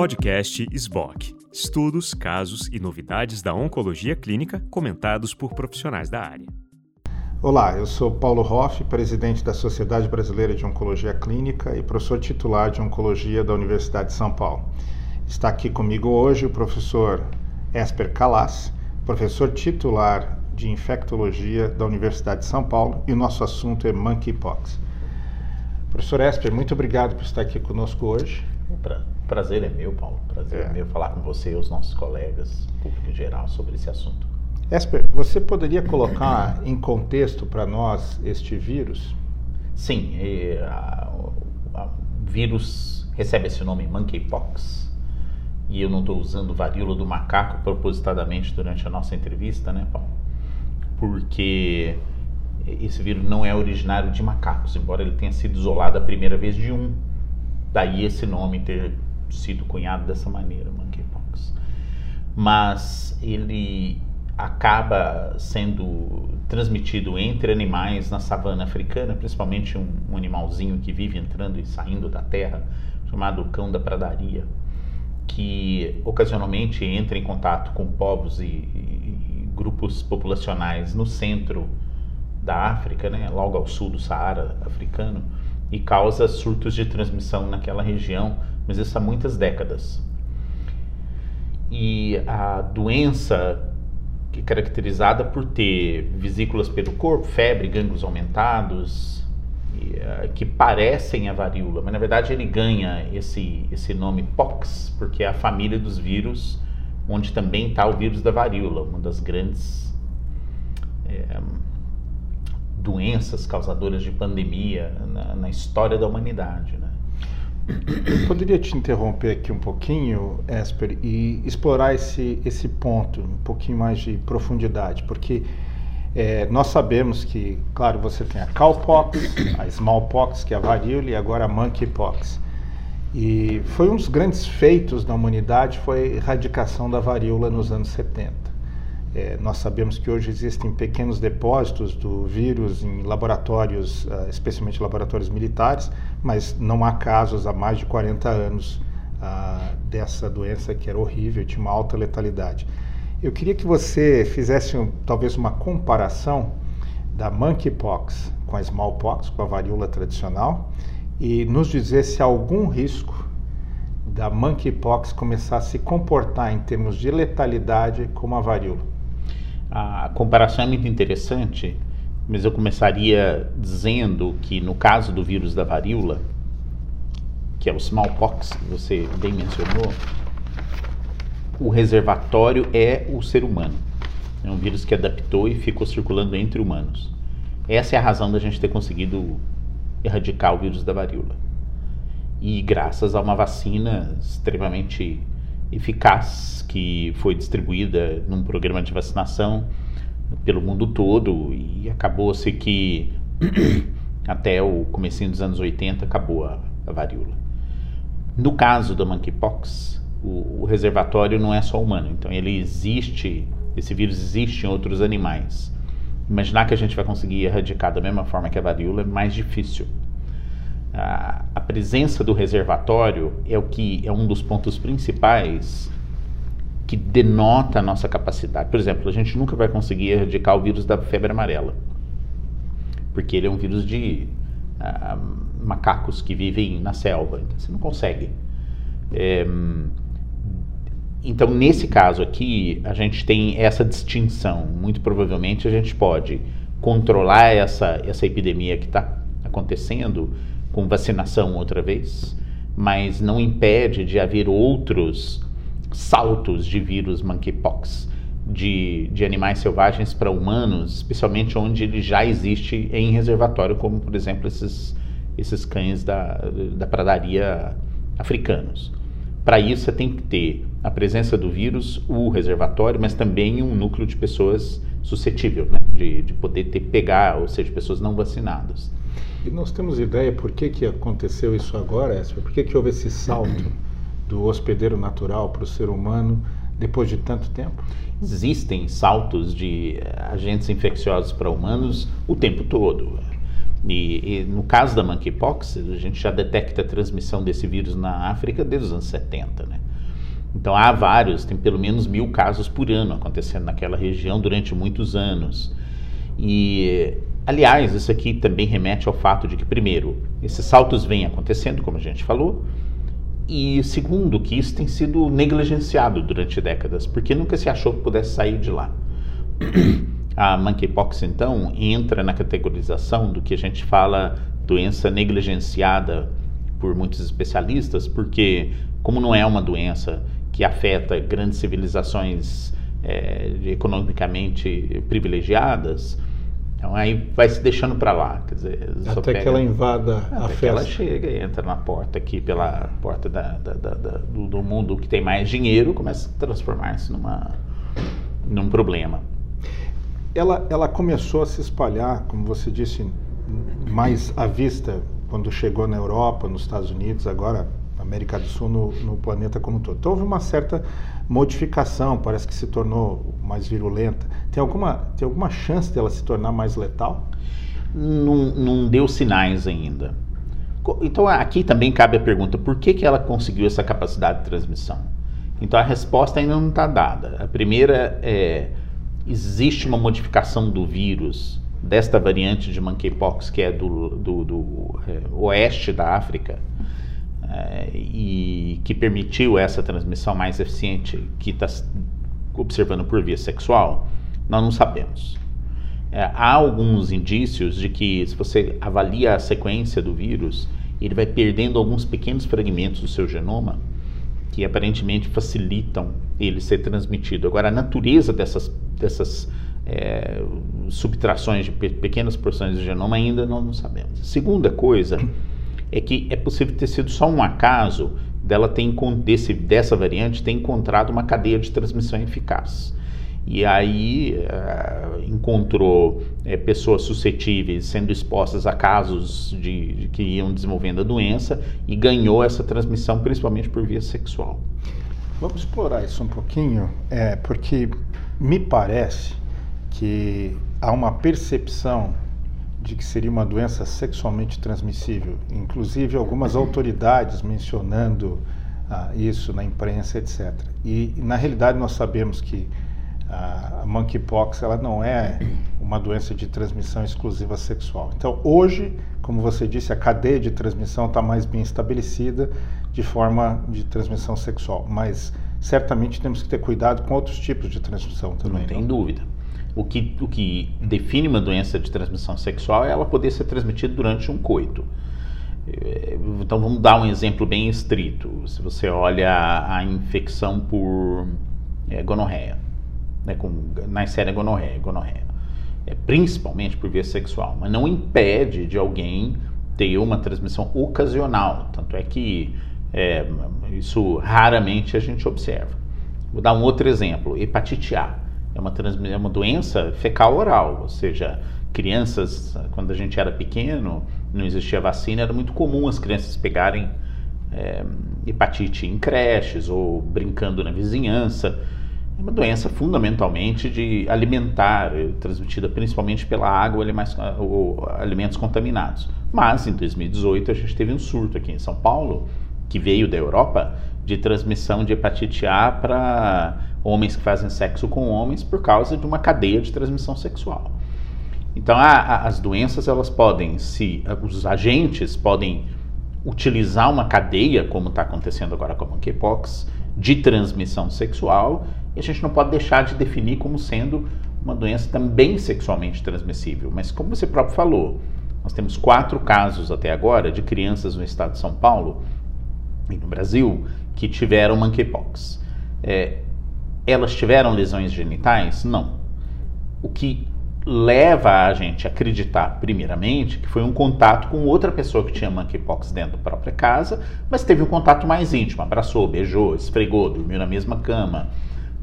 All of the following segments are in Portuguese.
Podcast SBOC. Estudos, casos e novidades da oncologia clínica comentados por profissionais da área. Olá, eu sou Paulo Hoff, presidente da Sociedade Brasileira de Oncologia Clínica e professor titular de Oncologia da Universidade de São Paulo. Está aqui comigo hoje o professor Esper Calas, professor titular de Infectologia da Universidade de São Paulo, e o nosso assunto é Monkeypox. Professor Esper, muito obrigado por estar aqui conosco hoje. Pra, prazer é meu, Paulo. Prazer é. é meu falar com você e os nossos colegas, público em geral, sobre esse assunto. Esper, você poderia colocar em contexto para nós este vírus? Sim, o vírus recebe esse nome monkeypox. E eu não estou usando varíola do macaco propositadamente durante a nossa entrevista, né, Paulo? Porque esse vírus não é originário de macacos, embora ele tenha sido isolado a primeira vez de um. Daí esse nome ter sido cunhado dessa maneira, monkeypox. Mas ele acaba sendo transmitido entre animais na savana africana, principalmente um, um, animalzinho que vive entrando e saindo da terra, chamado cão da pradaria, que ocasionalmente entra em contato com povos e, e, e grupos populacionais no centro da África, né, logo ao sul do Saara africano, e causa surtos de transmissão naquela região, mas isso há muitas décadas. E a doença que é caracterizada por ter vesículas pelo corpo, febre, gânglios aumentados, e, uh, que parecem a varíola, mas na verdade ele ganha esse, esse nome pox, porque é a família dos vírus, onde também está o vírus da varíola, uma das grandes é, doenças causadoras de pandemia na, na história da humanidade. Né? Poderia te interromper aqui um pouquinho, Esper, e explorar esse, esse ponto, um pouquinho mais de profundidade, porque é, nós sabemos que, claro, você tem a cowpox, a smallpox, que é a varíola, e agora a monkeypox. E foi um dos grandes feitos da humanidade foi a erradicação da varíola nos anos 70. É, nós sabemos que hoje existem pequenos depósitos do vírus em laboratórios, uh, especialmente laboratórios militares, mas não há casos há mais de 40 anos uh, dessa doença que era horrível, tinha uma alta letalidade. Eu queria que você fizesse um, talvez uma comparação da monkeypox com a smallpox, com a varíola tradicional, e nos dizer se há algum risco da monkeypox começar a se comportar em termos de letalidade como a varíola. A comparação é muito interessante, mas eu começaria dizendo que no caso do vírus da varíola, que é o smallpox, que você bem mencionou, o reservatório é o ser humano. É um vírus que adaptou e ficou circulando entre humanos. Essa é a razão da gente ter conseguido erradicar o vírus da varíola. E graças a uma vacina extremamente eficaz que foi distribuída num programa de vacinação pelo mundo todo e acabou-se que até o comecinho dos anos 80 acabou a, a varíola. No caso da monkeypox, o, o, reservatório não é só humano, então ele existe, esse vírus existe em outros animais. Imaginar que a gente vai conseguir erradicar da mesma forma que a varíola é mais difícil a, a presença do reservatório é o que é um dos pontos principais que denota a nossa capacidade. Por exemplo, a gente nunca vai conseguir erradicar o vírus da febre amarela, porque ele é um vírus de uh, macacos que vivem na selva, então você não consegue. É, então, nesse caso aqui, a gente tem essa distinção. Muito provavelmente a gente pode controlar essa, essa epidemia que está acontecendo com vacinação outra vez, mas não impede de haver outros saltos de vírus monkeypox de, de animais selvagens para humanos, especialmente onde ele já existe em reservatório, como por exemplo esses, esses cães da, da pradaria africanos. Para isso você tem que ter a presença do vírus, o reservatório, mas também um núcleo de pessoas suscetível, né, de, de poder ter pegar, ou seja, pessoas não vacinadas. E nós temos ideia por que, que aconteceu isso agora, Esper? Por que, que houve esse salto do hospedeiro natural para o ser humano depois de tanto tempo? Existem saltos de agentes infecciosos para humanos o tempo todo. E, e, no caso da monkeypox, a gente já detecta a transmissão desse vírus na África desde os anos 70, né? Então há vários, tem pelo menos mil casos por ano acontecendo naquela região durante muitos anos. E, aliás, isso aqui também remete ao fato de que, primeiro, esses saltos vêm acontecendo, como a gente falou, e segundo, que isso tem sido negligenciado durante décadas, porque nunca se achou que pudesse sair de lá. A monkeypox, então, entra na categorização do que a gente fala doença negligenciada por muitos especialistas, porque, como não é uma doença que afeta grandes civilizações é, economicamente privilegiadas, então aí vai se deixando para lá, quer dizer, até que ela invada a festa. ela chega e entra na porta aqui pela porta da, da, da, do, do, mundo que tem mais dinheiro, começa a transformar-se numa num problema. Ela ela começou a se espalhar, como você disse, mais à vista quando chegou na Europa, nos Estados Unidos, agora América do Sul, no, no planeta como um todo. Então houve uma certa modificação, parece que se tornou mais virulenta. Tem alguma, tem alguma chance dela se tornar mais letal? Não, não deu sinais ainda. Então aqui também cabe a pergunta: por que, que ela conseguiu essa capacidade de transmissão? Então a resposta ainda não está dada. A primeira é: existe uma modificação do vírus desta variante de monkeypox que é do, do, do é, oeste da África e que permitiu essa transmissão mais eficiente que está observando por via sexual, nós não sabemos. É, há alguns indícios de que, se você avalia a sequência do vírus, ele vai perdendo alguns pequenos fragmentos do seu genoma que aparentemente facilitam ele ser transmitido. Agora, a natureza dessas, dessas é, subtrações de pe pequenas porções do genoma ainda não, não sabemos. segunda coisa é que é possível ter sido só um acaso dela ter desse, dessa variante ter encontrado uma cadeia de transmissão eficaz. E aí uh, encontrou é, pessoas suscetíveis sendo expostas a casos de, de, que iam desenvolvendo a doença e ganhou essa transmissão principalmente por via sexual. Vamos explorar isso um pouquinho, é, porque me parece que há uma percepção de que seria uma doença sexualmente transmissível, inclusive algumas autoridades mencionando ah, isso na imprensa, etc. E na realidade nós sabemos que ah, a monkeypox ela não é uma doença de transmissão exclusiva sexual. Então hoje, como você disse, a cadeia de transmissão está mais bem estabelecida de forma de transmissão sexual, mas certamente temos que ter cuidado com outros tipos de transmissão também. Não tem não? dúvida. O que, o que define uma doença de transmissão sexual é ela poder ser transmitida durante um coito. É, então vamos dar um exemplo bem estrito. Se você olha a, a infecção por é, gonorreia, né, com, na série gonorreia, gonorreia, é, principalmente por via sexual, mas não impede de alguém ter uma transmissão ocasional. Tanto é que é, isso raramente a gente observa. Vou dar um outro exemplo: hepatite A é uma, é uma doença fecal oral, ou seja, crianças, quando a gente era pequeno, não existia vacina, era muito comum as crianças pegarem é, hepatite em creches ou brincando na vizinhança. É uma doença fundamentalmente de alimentar, é transmitida principalmente pela água ou alimentos contaminados. Mas em 2018 a gente teve um surto aqui em São Paulo, que veio da Europa, de transmissão de hepatite A para homens que fazem sexo com homens por causa de uma cadeia de transmissão sexual. Então, a, a, as doenças elas podem se os agentes podem utilizar uma cadeia, como está acontecendo agora com a monkeypox, de transmissão sexual, e a gente não pode deixar de definir como sendo uma doença também sexualmente transmissível. Mas como você próprio falou, nós temos quatro casos até agora de crianças no estado de São Paulo e no Brasil que tiveram monkeypox. É, elas tiveram lesões genitais? Não. O que leva a gente a acreditar, primeiramente, que foi um contato com outra pessoa que tinha monkeypox dentro da própria casa, mas teve um contato mais íntimo, abraçou, beijou, esfregou, dormiu na mesma cama.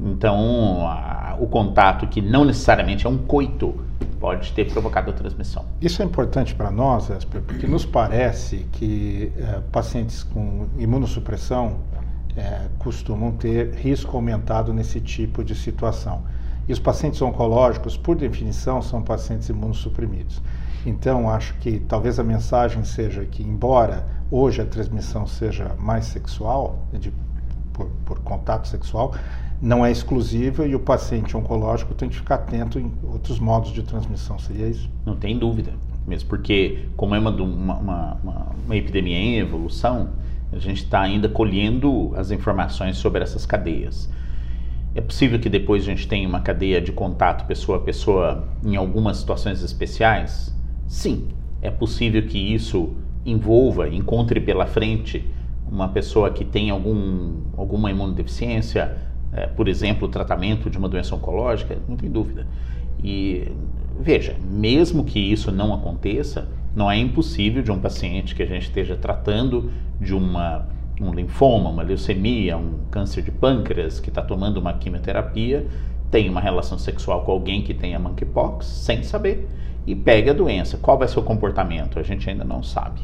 Então, a, o contato que não necessariamente é um coito pode ter provocado a transmissão. Isso é importante para nós, Esper, porque nos parece que é, pacientes com imunossupressão é, costumam ter risco aumentado nesse tipo de situação. E os pacientes oncológicos, por definição, são pacientes imunossuprimidos. Então, acho que talvez a mensagem seja que, embora hoje a transmissão seja mais sexual, de por, por contato sexual não é exclusiva e o paciente oncológico tem que ficar atento em outros modos de transmissão. Seria isso? Não tem dúvida. Mesmo porque, como é uma, uma, uma, uma epidemia em evolução, a gente está ainda colhendo as informações sobre essas cadeias. É possível que depois a gente tenha uma cadeia de contato pessoa a pessoa em algumas situações especiais? Sim, é possível que isso envolva, encontre pela frente uma pessoa que tem algum, alguma imunodeficiência, é, por exemplo, tratamento de uma doença oncológica, não tem dúvida. E veja, mesmo que isso não aconteça, não é impossível de um paciente que a gente esteja tratando de uma, um linfoma, uma leucemia, um câncer de pâncreas, que está tomando uma quimioterapia, tem uma relação sexual com alguém que tenha monkeypox, sem saber, e pega a doença. Qual vai ser o comportamento? A gente ainda não sabe.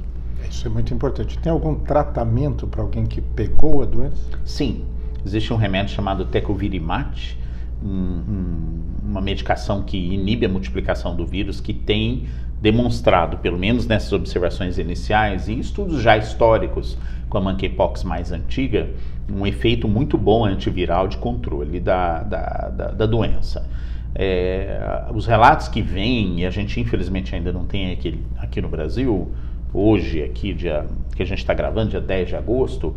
Isso é muito importante. Tem algum tratamento para alguém que pegou a doença? Sim. Existe um remédio chamado tecovirimat, um, um, uma medicação que inibe a multiplicação do vírus, que tem demonstrado, pelo menos nessas observações iniciais e estudos já históricos com a monkeypox mais antiga, um efeito muito bom antiviral de controle da, da, da, da doença. É, os relatos que vêm, e a gente infelizmente ainda não tem aqui, aqui no Brasil, hoje, aqui, dia, que a gente está gravando, dia 10 de agosto,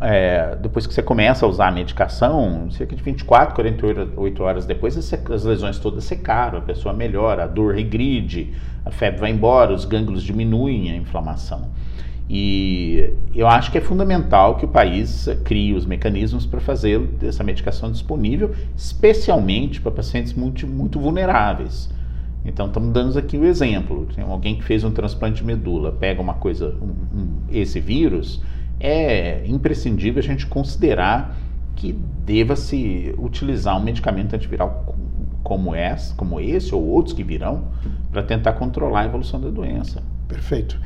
é, depois que você começa a usar a medicação, cerca de 24, 48 horas depois, as lesões todas secaram, a pessoa melhora, a dor regride, a febre vai embora, os gânglios diminuem a inflamação. E eu acho que é fundamental que o país crie os mecanismos para fazer essa medicação disponível, especialmente para pacientes muito, muito vulneráveis. Então, estamos dando aqui o um exemplo. Tem alguém que fez um transplante de medula, pega uma coisa, um, um, esse vírus, é imprescindível a gente considerar que deva-se utilizar um medicamento antiviral como esse, como esse ou outros que virão para tentar controlar a evolução da doença. Perfeito.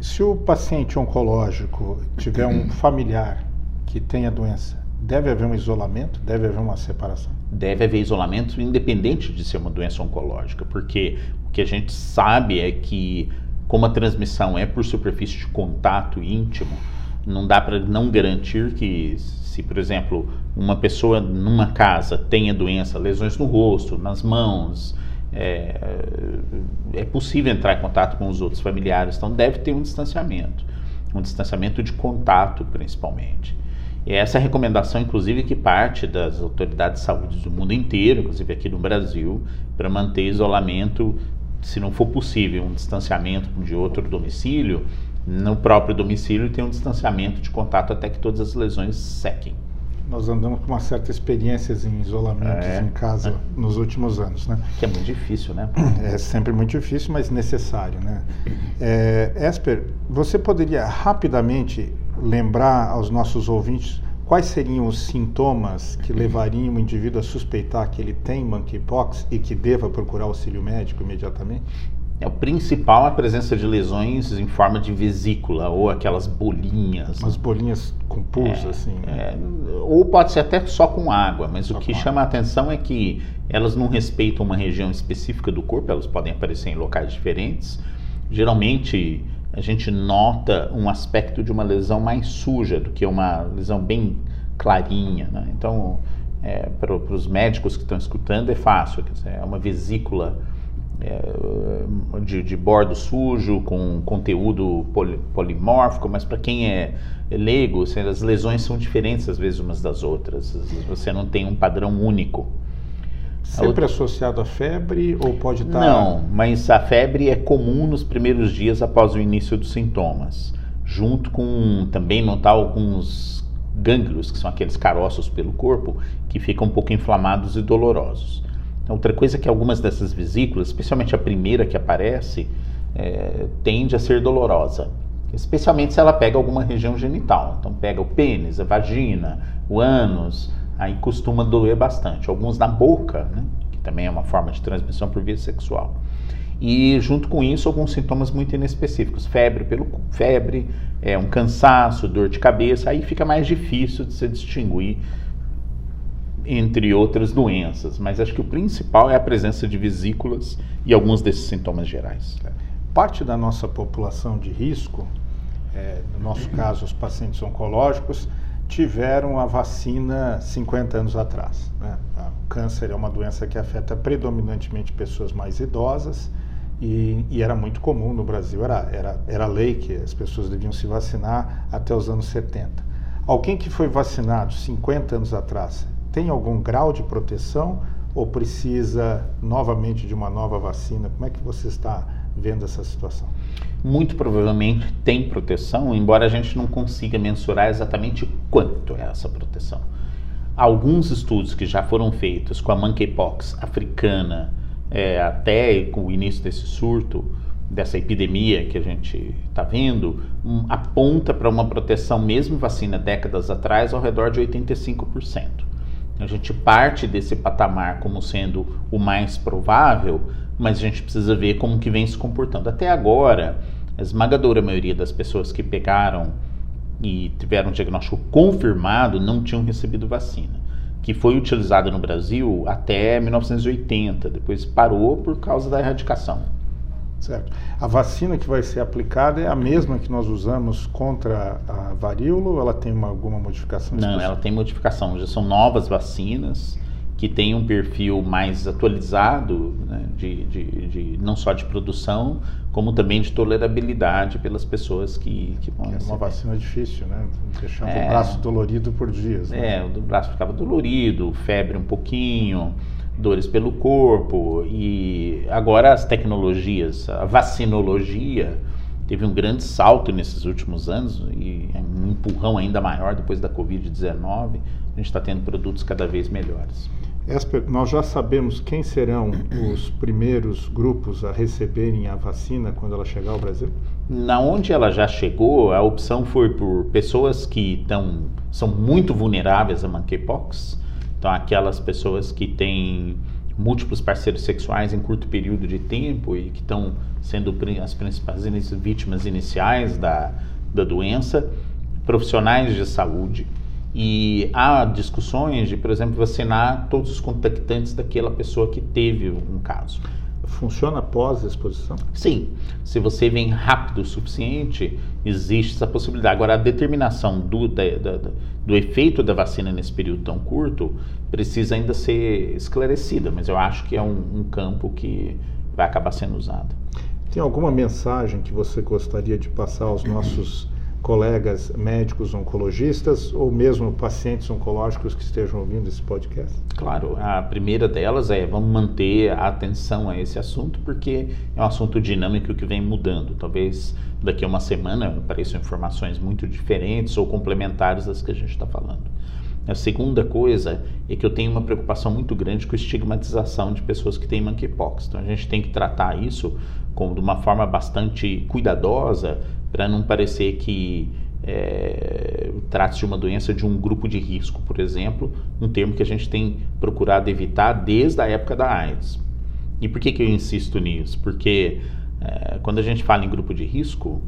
Se o paciente oncológico tiver um familiar que tenha a doença, deve haver um isolamento? Deve haver uma separação? Deve haver isolamento independente de ser uma doença oncológica, porque o que a gente sabe é que, como a transmissão é por superfície de contato íntimo, não dá para não garantir que, se, por exemplo, uma pessoa numa casa tenha doença, lesões no rosto, nas mãos, é, é possível entrar em contato com os outros familiares, então deve ter um distanciamento, um distanciamento de contato principalmente. E essa é recomendação, inclusive, que parte das autoridades de saúde do mundo inteiro, inclusive aqui no Brasil, para manter isolamento, se não for possível, um distanciamento de outro domicílio, no próprio domicílio tem um distanciamento de contato até que todas as lesões sequem. Nós andamos com uma certa experiência em isolamentos é, em casa é. nos últimos anos, né? Que é muito difícil, né? É sempre muito difícil, mas necessário, né? É, Esper, você poderia rapidamente lembrar aos nossos ouvintes quais seriam os sintomas que levariam o indivíduo a suspeitar que ele tem monkeypox e que deva procurar auxílio médico imediatamente? É, o principal é a presença de lesões em forma de vesícula ou aquelas bolinhas. Umas bolinhas com pulso, é, assim. Né? É, ou pode ser até só com água, mas só o que chama água. a atenção é que elas não respeitam uma região específica do corpo, elas podem aparecer em locais diferentes. Geralmente a gente nota um aspecto de uma lesão mais suja do que uma lesão bem clarinha. Né? Então, é, para os médicos que estão escutando, é fácil, dizer, é uma vesícula é, de, de, bordo sujo, com conteúdo poli, polimórfico, mas para quem é, é leigo, assim, as lesões são diferentes às vezes umas das outras. Você não tem um padrão único. Sempre outra... associado à febre ou pode estar. Não, mas a febre é comum nos primeiros dias após o início dos sintomas, junto com também notar alguns gânglios, que são aqueles caroços pelo corpo, que ficam um pouco inflamados e dolorosos. Outra coisa é que algumas dessas vesículas, especialmente a primeira que aparece, é, tende a ser dolorosa, especialmente se ela pega alguma região genital. Então pega o pênis, a vagina, o ânus, aí costuma doer bastante. Alguns na boca, né, que também é uma forma de transmissão por via sexual. E junto com isso alguns sintomas muito inespecíficos, febre pelo febre, é um cansaço, dor de cabeça, aí fica mais difícil de se distinguir entre outras doenças, mas acho que o principal é a presença de vesículas e alguns desses sintomas gerais. Parte da nossa população de risco, é, no nosso caso os pacientes oncológicos, tiveram a vacina 50 anos atrás. Né? O câncer é uma doença que afeta predominantemente pessoas mais idosas e, e, era muito comum no Brasil, era, era, era lei que as pessoas deviam se vacinar até os anos 70. Alguém que foi vacinado 50 anos atrás tem algum grau de proteção ou precisa novamente de uma nova vacina? Como é que você está vendo essa situação? Muito provavelmente tem proteção, embora a gente não consiga mensurar exatamente quanto é essa proteção. Alguns estudos que já foram feitos com a monkeypox africana, é, até com o início desse surto, dessa epidemia que a gente está vendo, um, aponta para uma proteção, mesmo vacina décadas atrás, ao redor de 85%. A gente parte desse patamar como sendo o mais provável, mas a gente precisa ver como que vem se comportando. Até agora, a esmagadora maioria das pessoas que pegaram e tiveram um diagnóstico confirmado não tinham recebido vacina que foi utilizada no Brasil até 1980, depois parou por causa da erradicação. Certo. A vacina que vai ser aplicada é a mesma que nós usamos contra a varíola ou ela tem uma, alguma modificação? Não, ela tem modificação. Já são novas vacinas que têm um perfil mais atualizado, né, de, de, de, não só de produção, como também de tolerabilidade pelas pessoas que, que vão É uma vacina difícil, né? Deixando é, o braço dolorido por dias. Né? É, o braço ficava dolorido, febre um pouquinho, dores pelo corpo. E agora as tecnologias, a vacinologia teve um grande salto nesses últimos anos e é um empurrão ainda maior depois da Covid-19. A gente está tendo produtos cada vez melhores. Esper, nós já sabemos quem serão os primeiros grupos a receberem a vacina quando ela chegar ao Brasil? Na onde ela já chegou, a opção foi por pessoas que tão, são muito vulneráveis a monkeypox. Então, aquelas pessoas que têm múltiplos parceiros sexuais em curto período de tempo e que estão sendo as principais vítimas iniciais da, da doença, profissionais de saúde, e há discussões de, por exemplo, vacinar todos os contactantes daquela pessoa que teve um caso. Funciona após a exposição? Sim. Se você vem rápido o suficiente, existe essa possibilidade. Agora, a determinação do, da, da, do efeito da vacina nesse período tão curto precisa ainda ser esclarecida, mas eu acho que é um, um campo que vai acabar sendo usado. Tem alguma mensagem que você gostaria de passar aos nossos colegas médicos oncologistas ou mesmo pacientes oncológicos que estejam ouvindo esse podcast? Claro, a primeira delas é vamos manter a atenção a esse assunto porque é um assunto dinâmico que vem mudando. Talvez daqui a uma semana apareçam informações muito diferentes ou complementares das que a gente está falando. A segunda coisa é que eu tenho uma preocupação muito grande com a estigmatização de pessoas que têm monkeypox. Então a gente tem que tratar isso como de uma forma bastante cuidadosa para não parecer que é, trate-se de uma doença de um grupo de risco, por exemplo, um termo que a gente tem procurado evitar desde a época da AIDS. E por que, que eu insisto nisso? Porque é, quando a gente fala em grupo de risco,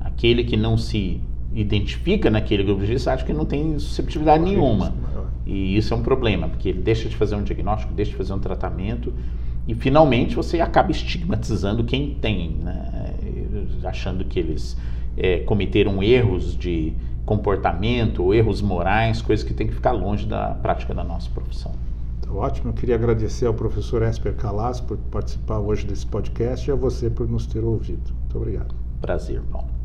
aquele que não se identifica naquele grupo de risco acha que não tem susceptibilidade nenhuma. E isso é um problema, porque ele deixa de fazer um diagnóstico, deixa de fazer um tratamento e finalmente você acaba estigmatizando quem tem, né? Achando que eles é, cometeram erros de comportamento ou erros morais, coisas que tem que ficar longe da prática da nossa profissão. Tá ótimo, eu queria agradecer ao professor Esper Calas por participar hoje desse podcast e a você por nos ter ouvido. Muito obrigado. Prazer, Paulo.